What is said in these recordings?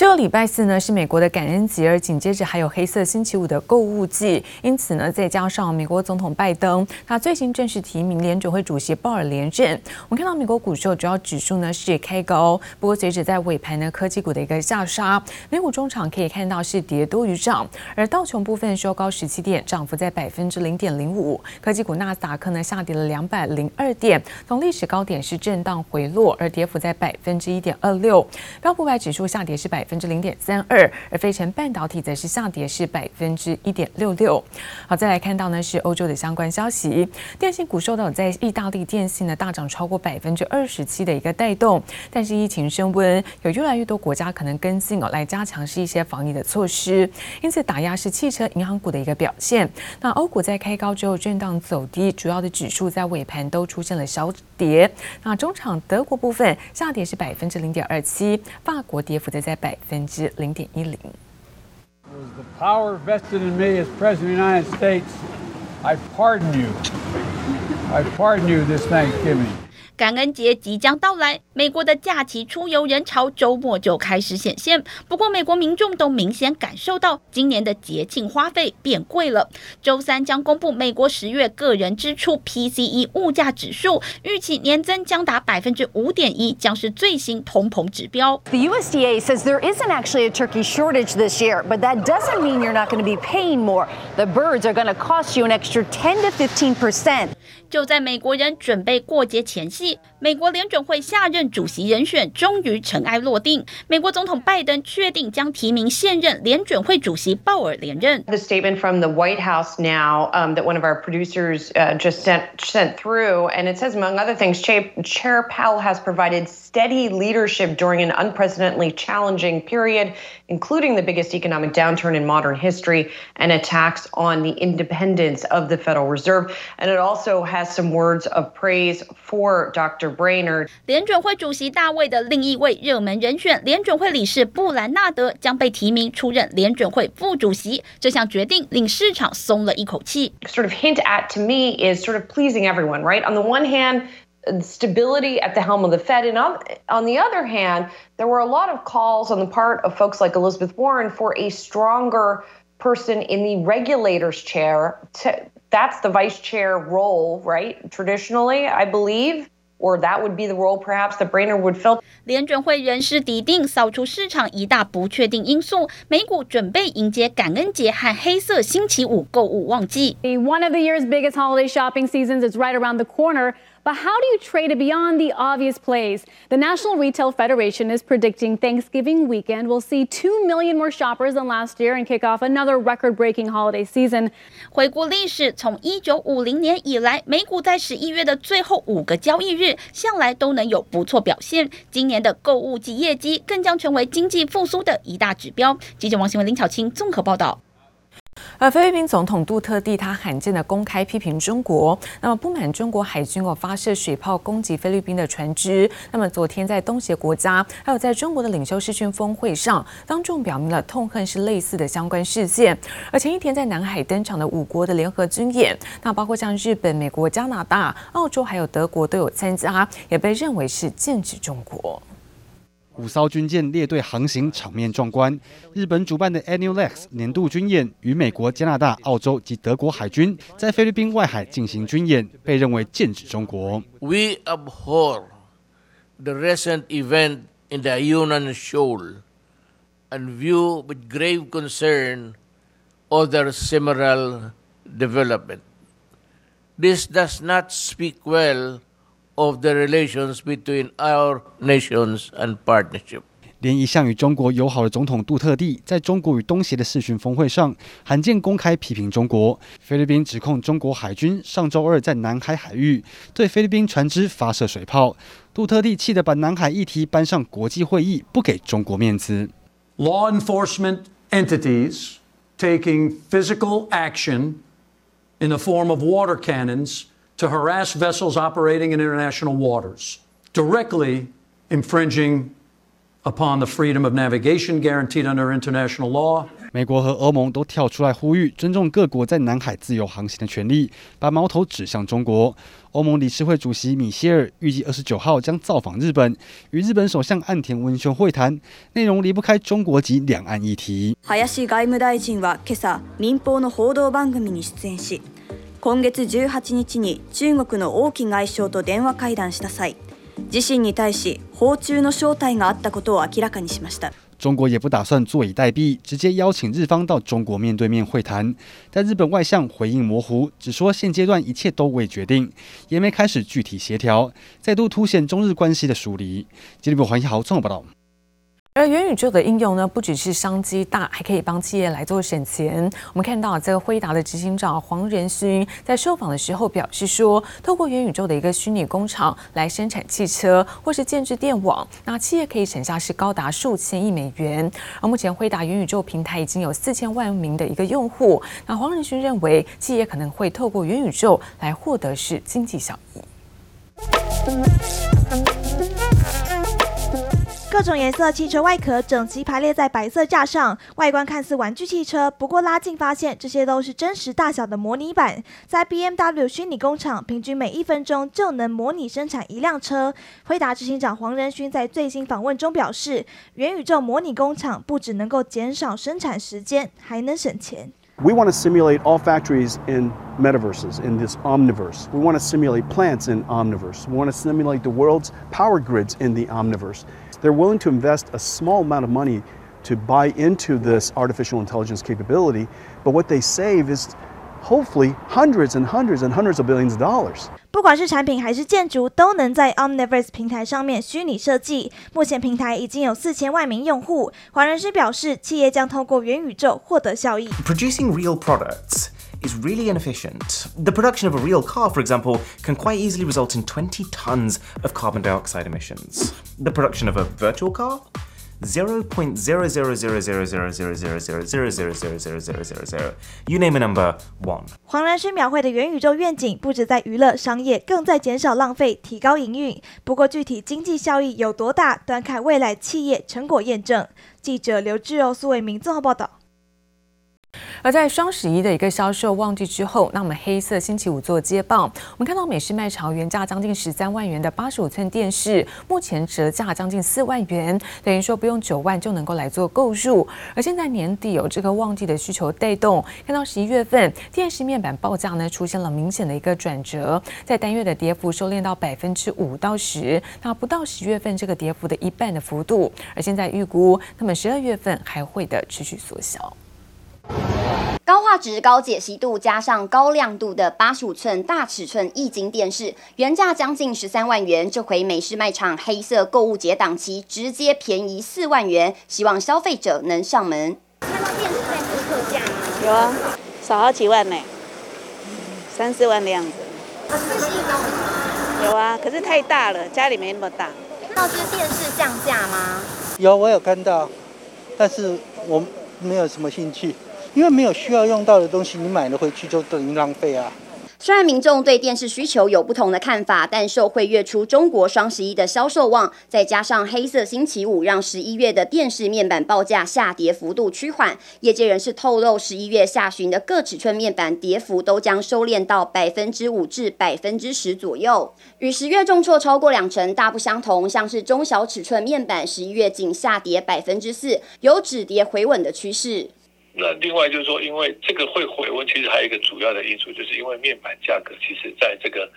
这个礼拜四呢是美国的感恩节，而紧接着还有黑色星期五的购物季，因此呢，再加上美国总统拜登，他最新正式提名联准会主席鲍尔连任。我们看到美国股市主要指数呢是开高，不过随着在尾盘呢科技股的一个下杀，美股中场可以看到是跌多于涨，而道琼部分收高十七点，涨幅在百分之零点零五。科技股纳斯达克呢下跌了两百零二点，从历史高点是震荡回落，而跌幅在百分之一点二六。标普百指数下跌是百。百分之零点三二，而费城半导体则是下跌是百分之一点六六。好，再来看到呢是欧洲的相关消息，电信股受到在意大利电信呢大涨超过百分之二十七的一个带动，但是疫情升温，有越来越多国家可能跟进哦来加强是一些防疫的措施，因此打压是汽车、银行股的一个表现。那欧股在开高之后震荡走低，主要的指数在尾盘都出现了小跌。那中场德国部分下跌是百分之零点二七，法国跌幅则在百。百分之零点一零。感恩节即将到来，美国的假期出游人潮周末就开始显现。不过，美国民众都明显感受到今年的节庆花费变贵了。周三将公布美国十月个人支出 PCE 物价指数，预期年增将达百分之五点一，将是最新通膨指标。The USDA says there isn't actually a turkey shortage this year, but that doesn't mean you're not going to be paying more. The birds are going to cost you an extra ten to fifteen percent. 就在美国人准备过节前夕，美国联准会下任主席人选终于尘埃落定。美国总统拜登确定将提名现任联准会主席鲍尔连任。The statement from the White House now um, that one of our producers uh, just sent sent through, and it says among other things, Chair, Chair Powell has provided steady leadership during an unprecedentedly challenging period, including the biggest economic downturn in modern history and attacks on the independence of the Federal Reserve. And it also has has some words of praise for Dr. Brainerd。联准会主席大卫的另一位热门人选，联准会理事布兰纳德将被提名出任联准会副主席。这项决定令市场松了一口气。Sort of hint at to me is sort of pleasing everyone, right? On the one hand, stability at the helm of the Fed, and on, on the other hand, there were a lot of calls on the part of folks like Elizabeth Warren for a stronger person in the regulator's chair to that's the vice chair role, right? Traditionally, I believe, or that would be the role perhaps that Brainerd would fill. 联准会人事底定，扫除市场一大不确定因素，美股准备迎接感恩节和黑色星期五购物旺季。One of the year's biggest holiday shopping seasons is right around the corner. But how do you trade it beyond the obvious plays? The National Retail Federation is predicting Thanksgiving weekend will see 2 million more shoppers than last year and kick off another record-breaking holiday season. 回顾历史，从1950年以来，美股在十一月的最后五个交易日，向来都能有不错表现。今年的购物季业绩更将成为经济复苏的一大指标。记者王新文、林巧清综合报道。 而菲律宾总统杜特地他罕见的公开批评中国，那么不满中国海军哦发射水炮攻击菲律宾的船只。那么昨天在东协国家，还有在中国的领袖视讯峰会上，当众表明了痛恨是类似的相关事件。而前一天在南海登场的五国的联合军演，那包括像日本、美国、加拿大、澳洲还有德国都有参加，也被认为是剑指中国。五艘军舰列队航行，场面壮观。日本主办的 ANULEX 年度军演，与美国、加拿大、澳洲及德国海军在菲律宾外海进行军演，被认为剑指中国。We abhor the recent event in the Yunnan Shoal and view with grave concern other similar development. This does not speak well. Of the relations between our nations and partnership. 连一向与中国友好的总统杜特蒂，在中国与东协的视讯峰会上，罕见公开批评中国。菲律宾指控中国海军上周二在南海海域对菲律宾船只发射水炮。杜特蒂气得把南海议题搬上国际会议，不给中国面子。Law enforcement entities taking physical action in the form of water cannons. To harass vessels operating in international waters, directly infringing upon the freedom of navigation guaranteed under international law 美国和欧盟都跳出来呼吁尊重各国在南海自由航行的权利，把矛头指向中国。欧盟理事会主席米歇尔预计二十九号将造访日本，与日本首相岸田文雄会谈，内容离不开中国及两岸议题。林外务大臣は今朝民放の报道番组に出演し， 今月十八日に中国の王毅外相と电话会谈した际，自身に対し访中の招待があったことを明らかにしました。中国也不打算坐以待毙，直接邀请日方到中国面对面会谈。但日本外相回应模糊，只说现阶段一切都未决定，也没开始具体协调，再度凸显中日关系的疏离。经济部黄一豪综合报道。 而元宇宙的应用呢，不只是商机大，还可以帮企业来做省钱。我们看到这个辉达的执行长黄仁勋在受访的时候表示说，透过元宇宙的一个虚拟工厂来生产汽车或是建置电网，那企业可以省下是高达数千亿美元。而目前辉达元宇宙平台已经有四千万名的一个用户，那黄仁勋认为，企业可能会透过元宇宙来获得是经济效益。各种颜色汽车外壳整齐排列在白色架上，外观看似玩具汽车，不过拉近发现，这些都是真实大小的模拟版。在 BMW 虚拟工厂，平均每一分钟就能模拟生产一辆车。辉达执行长黄仁勋在最新访问中表示，元宇宙模拟工厂不只能够减少生产时间，还能省钱。We want to simulate all factories in metaverses, in this omniverse. We want to simulate plants in omniverse. We want to simulate the world's power grids in the omniverse. They're willing to invest a small amount of money to buy into this artificial intelligence capability, but what they save is hopefully hundreds and hundreds and hundreds of billions of dollars. 不管是产品还是建筑，都能在 Omniverse 平台上面虚拟设计。目前平台已经有四千万名用户。黄仁勋表示，企业将透过元宇宙获得效益。Producing real products is really inefficient. The production of a real car, for example, can quite easily result in 20 tons of carbon dioxide emissions. The production of a virtual car? 0.0000000000000000000000000000000000000000000000000000000000000000000000000000000000000000000000000000000000000000000000000000000000000000000000000000000000000000000000000000000000000000000000000000000000000000000000000000000000000000000000000000000000000000000000000000000000000000000000000000000000000000000000000000000000000000000000000000000000000000000000000000000000000000000000000000000000000000000000000000000000000000000000000000000000000000000000000000000000000000000000000000000000000000000000000000000000000000000000000000000000000000000000000000000000000000000000000000000000000000000000000000000000000000000000000000000000000000000000000000000000000000000000000000000000000000000000000000000000000000000000000000000000000000000000000000000000000000000而在双十一的一个销售旺季之后，那么黑色星期五做接棒。我们看到美式卖场原价将近十三万元的八十五寸电视，目前折价将近四万元，等于说不用九万就能够来做购入。而现在年底有这个旺季的需求带动，看到十一月份电视面板报价呢出现了明显的一个转折，在单月的跌幅收敛到百分之五到十，那不到十月份这个跌幅的一半的幅度。而现在预估，那么十二月份还会的持续缩小。高画质、高解析度加上高亮度的八十五寸大尺寸液晶电视，原价将近十三万元，这回美式卖场黑色购物节档期直接便宜四万元，希望消费者能上门。看到电视在做特价吗？有啊，少好几万呢，三四万的样子。啊，四十一吗？有啊，可是太大了，家里没那么大。看到这电视降价吗？有，我有看到，但是我没有什么兴趣。因为没有需要用到的东西，你买了回去就等于浪费啊。虽然民众对电视需求有不同的看法，但受惠月初中国双十一的销售旺，再加上黑色星期五，让十一月的电视面板报价下跌幅度趋缓。业界人士透露，十一月下旬的各尺寸面板跌幅都将收敛到百分之五至百分之十左右，与十月重挫超过两成大不相同。像是中小尺寸面板，十一月仅下跌百分之四，有止跌回稳的趋势。那另外就是说，因为这个会回温，其实还有一个主要的因素，就是因为面板价格其实在这个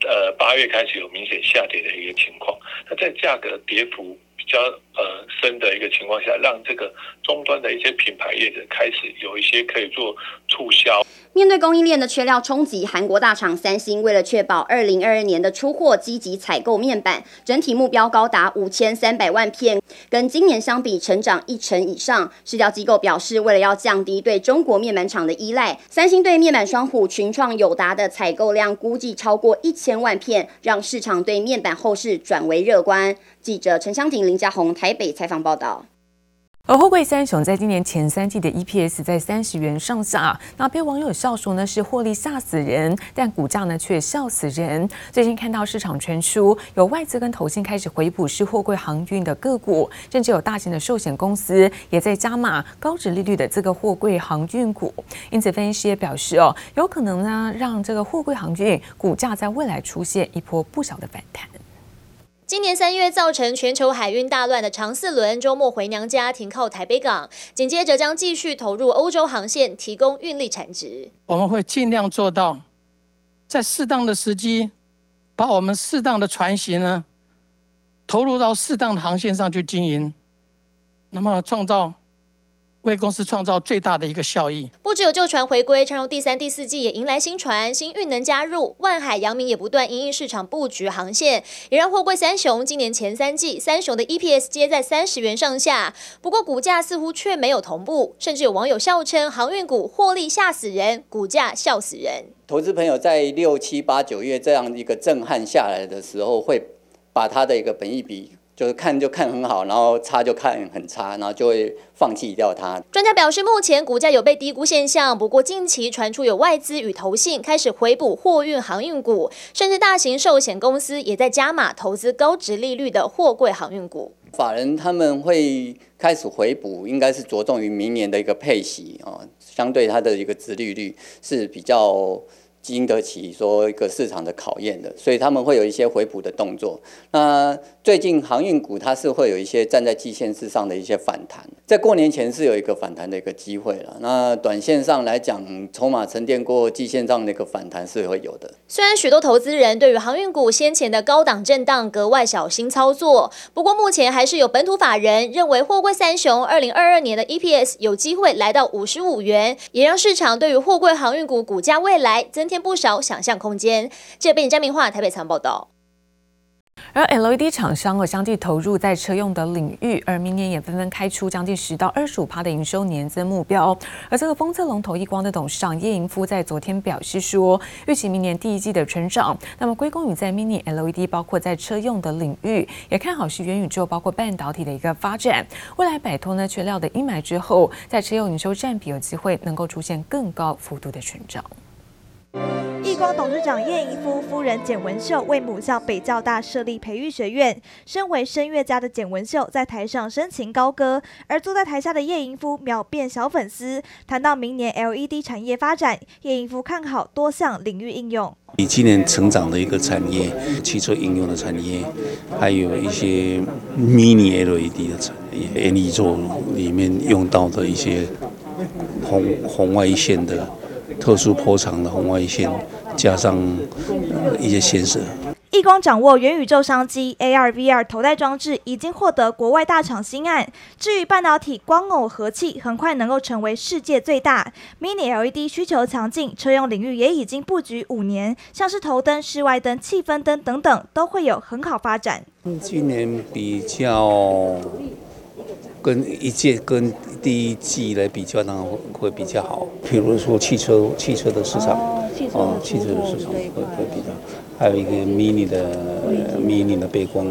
呃八月开始有明显下跌的一个情况。那在价格跌幅比较呃深的一个情况下，让这个终端的一些品牌业者开始有一些可以做促销。面对供应链的缺料冲击，韩国大厂三星为了确保二零二二年的出货，积极采购面板，整体目标高达五千三百万片，跟今年相比成长一成以上。市调机构表示，为了要降低对中国面板厂的依赖，三星对面板双虎、群创、友达的采购量估计超过一千万片，让市场对面板后市转为乐观。记者陈湘婷、林家宏台北采访报道。而货柜三雄在今年前三季的 EPS 在三十元上下，那被网友笑说呢是获利吓死人，但股价呢却笑死人。最近看到市场传出有外资跟投信开始回补是货柜航运的个股，甚至有大型的寿险公司也在加码高值利率的这个货柜航运股。因此，分析师也表示哦，有可能呢让这个货柜航运股价在未来出现一波不小的反弹。今年三月造成全球海运大乱的长四轮周末回娘家，停靠台北港，紧接着将继续投入欧洲航线，提供运力产值。我们会尽量做到，在适当的时机，把我们适当的船型呢，投入到适当的航线上去经营，那么创造。为公司创造最大的一个效益。不只有旧船回归，长荣第三、第四季也迎来新船、新运能加入，万海、阳明也不断因应市场布局航线，也让货柜三雄今年前三季三雄的 EPS 皆在三十元上下。不过股价似乎却没有同步，甚至有网友笑称航运股获利吓死人，股价笑死人。投资朋友在六七八九月这样一个震撼下来的时候，会把他的一个本益比。就是看就看很好，然后差就看很差，然后就会放弃掉它。专家表示，目前股价有被低估现象，不过近期传出有外资与投信开始回补货运航运股，甚至大型寿险公司也在加码投资高值利率的货柜航运股。法人他们会开始回补，应该是着重于明年的一个配息啊，相对它的一个值利率是比较。经得起说一个市场的考验的，所以他们会有一些回补的动作。那最近航运股它是会有一些站在季线之上的一些反弹，在过年前是有一个反弹的一个机会了。那短线上来讲，筹码沉淀过季线上的一个反弹是会有的。虽然许多投资人对于航运股先前的高档震荡格外小心操作，不过目前还是有本土法人认为货柜三雄二零二二年的 EPS 有机会来到五十五元，也让市场对于货柜航运股股价未来增添不少想象空间。这边张明化台北采访报道。而 LED 厂商哦，相继投入在车用的领域，而明年也纷纷开出将近十到二十五趴的营收年增目标。而这个封测龙头亿光的董事长叶盈夫在昨天表示说，预期明年第一季的成长，那么归功于在 Mini LED，包括在车用的领域，也看好是元宇宙，包括半导体的一个发展。未来摆脱呢缺料的阴霾之后，在车用营收占比有机会能够出现更高幅度的成长。亿光董事长叶盈夫夫人简文秀为母校北教大设立培育学院。身为声乐家的简文秀在台上深情高歌，而坐在台下的叶盈夫秒变小粉丝。谈到明年 LED 产业发展，叶盈夫看好多项领域应用。以今年成长的一个产业，汽车应用的产业，还有一些 Mini LED 的产业，，LED 座里面用到的一些红红外线的。特殊波长的红外线，加上一些显示。亿光掌握元宇宙商机，AR、VR 头戴装置已经获得国外大厂新案。至于半导体光耦合器，很快能够成为世界最大。Mini LED 需求强劲，车用领域也已经布局五年，像是头灯、室外灯、气氛灯等等，都会有很好发展。今年比较。跟一届跟第一季来比较，当然会比较好。比如说汽车，汽车的市场，哦，汽车的市场会会比较，还有一个 mini 的 mini 的背光。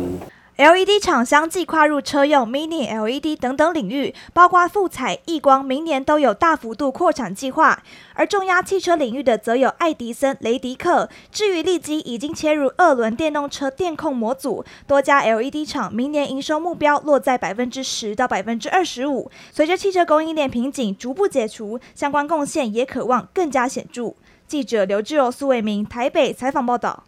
LED 厂相继跨入车用、Mini LED 等等领域，包括富采、亿光，明年都有大幅度扩产计划。而重压汽车领域的则有爱迪生、雷迪克。至于利基，已经切入二轮电动车电控模组，多家 LED 厂明年营收目标落在百分之十到百分之二十五。随着汽车供应链瓶颈逐步解除，相关贡献也可望更加显著。记者刘志柔、苏伟明台北采访报道。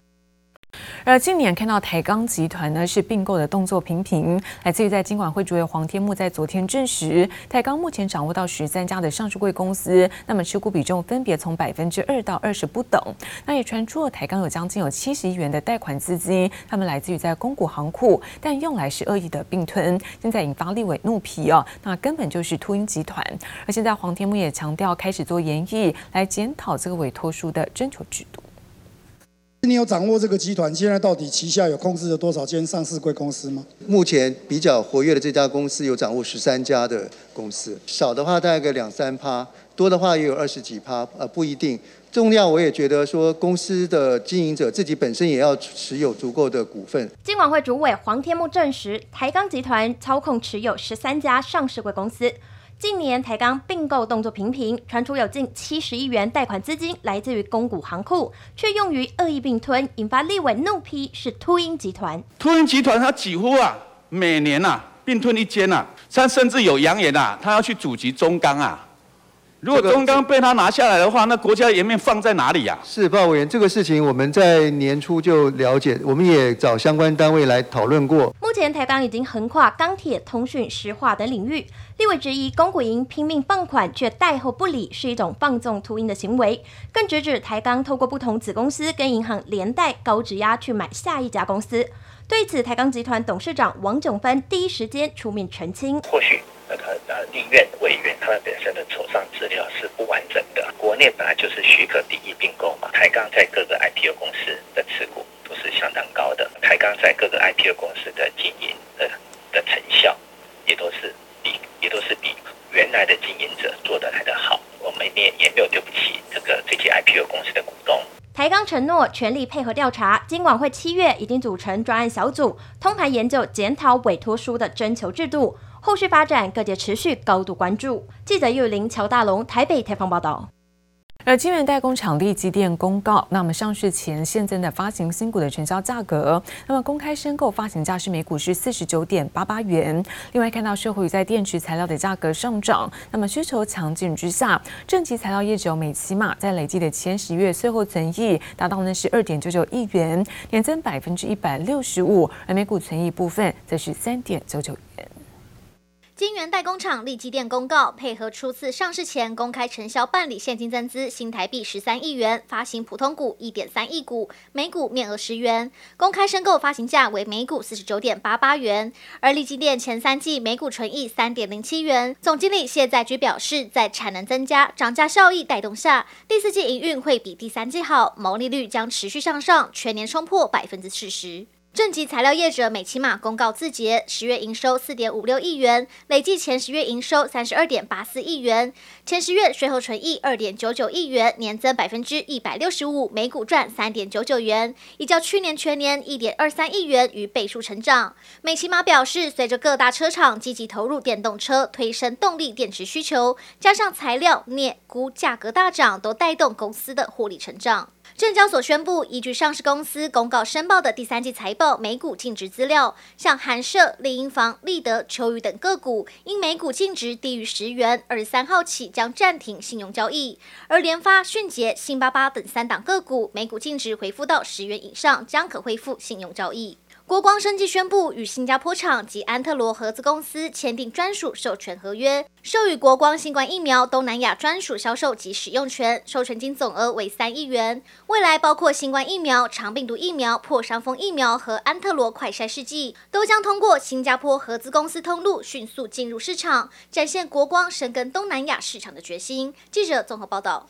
而今年看到台钢集团呢是并购的动作频频，来自于在金管会主委黄天牧在昨天证实，台钢目前掌握到十三家的上市柜公司，那么持股比重分别从百分之二到二十不等。那也传出了台钢有将近有七十亿元的贷款资金，他们来自于在公股行库，但用来是恶意的并吞，现在引发立委怒批哦，那根本就是秃鹰集团。而现在黄天牧也强调，开始做研议来检讨这个委托书的征求制度。你有掌握这个集团现在到底旗下有控制了多少间上市贵公司吗？目前比较活跃的这家公司有掌握十三家的公司，少的话大概个两三趴，多的话也有二十几趴，呃，不一定。重要，我也觉得说，公司的经营者自己本身也要持有足够的股份。金管会主委黄天木证实，台钢集团操控持有十三家上市贵公司。近年台钢并购动作频频，传出有近七十亿元贷款资金来自于公股行库，却用于恶意并吞，引发立委怒批是秃鹰集团。秃鹰集团它几乎啊，每年啊并吞一间啊，它甚至有扬言啊，它要去阻击中钢啊。如果中钢被他拿下来的话，那国家颜面放在哪里呀、啊？是，报委员，这个事情我们在年初就了解，我们也找相关单位来讨论过。目前台钢已经横跨钢铁、通讯、石化等领域，立委质疑公股营拼命放款却贷后不理，是一种放纵秃鹰的行为。更直指台钢透过不同子公司跟银行连带高质押去买下一家公司。对此，台钢集团董事长王炯芬第一时间出面澄清。或许。那个呃，立院委员他们本身的手上资料是不完整的。国内本来就是许可第一并购嘛，台钢在各个 IPO 公司的持股都是相当高的，台钢在各个 IPO 公司的经营的的成效也都是比也都是比原来的经营者做得来的好。我们也也没有对不起这个这些 IPO 公司的股东。台钢承诺全力配合调查，金管会七月已经组成专案小组，通盘研究检讨委托书的征求制度。后续发展，各界持续高度关注。记者又林、乔大龙台北采访报道。而晶圆代工厂力积电公告，那么上市前现增的发行新股的成交价格，那么公开申购发行价是每股是四十九点八八元。另外看到社会在电池材料的价格上涨，那么需求强劲之下，正极材料业者美琪玛在累计的前十月税后存益达到呢是二点九九亿元，年增百分之一百六十五，而每股存益部分则是三点九九元。晶圆代工厂力积电公告，配合初次上市前公开承销办理现金增资新台币十三亿元，发行普通股一点三亿股，每股面额十元，公开申购发行价为每股四十九点八八元。而力积电前三季每股纯益三点零七元。总经理谢在居表示，在产能增加、涨价效益带动下，第四季营运会比第三季好，毛利率将持续向上，全年冲破百分之四十。正极材料业者美琪玛公告字节，十月营收四点五六亿元，累计前十月营收三十二点八四亿元，前十月税后纯益二点九九亿元，年增百分之一百六十五，每股赚三点九九元，已较去年全年一点二三亿元逾倍数成长。美琪玛表示，随着各大车厂积极投入电动车，推升动力电池需求，加上材料、镍、钴价格大涨，都带动公司的获利成长。证交所宣布，依据上市公司公告申报的第三季财报每股净值资料，像韩社、丽婴房、立德、秋雨等个股，因每股净值低于十元，二十三号起将暂停信用交易；而联发、迅捷、星巴巴等三档个股，每股净值回复到十元以上，将可恢复信用交易。国光生技宣布与新加坡厂及安特罗合资公司签订专属授权合约，授予国光新冠疫苗东南亚专属销售及使用权，授权金总额为三亿元。未来包括新冠疫苗、长病毒疫苗、破伤风疫苗和安特罗快筛试剂，都将通过新加坡合资公司通路迅速进入市场，展现国光深耕东南亚市场的决心。记者综合报道。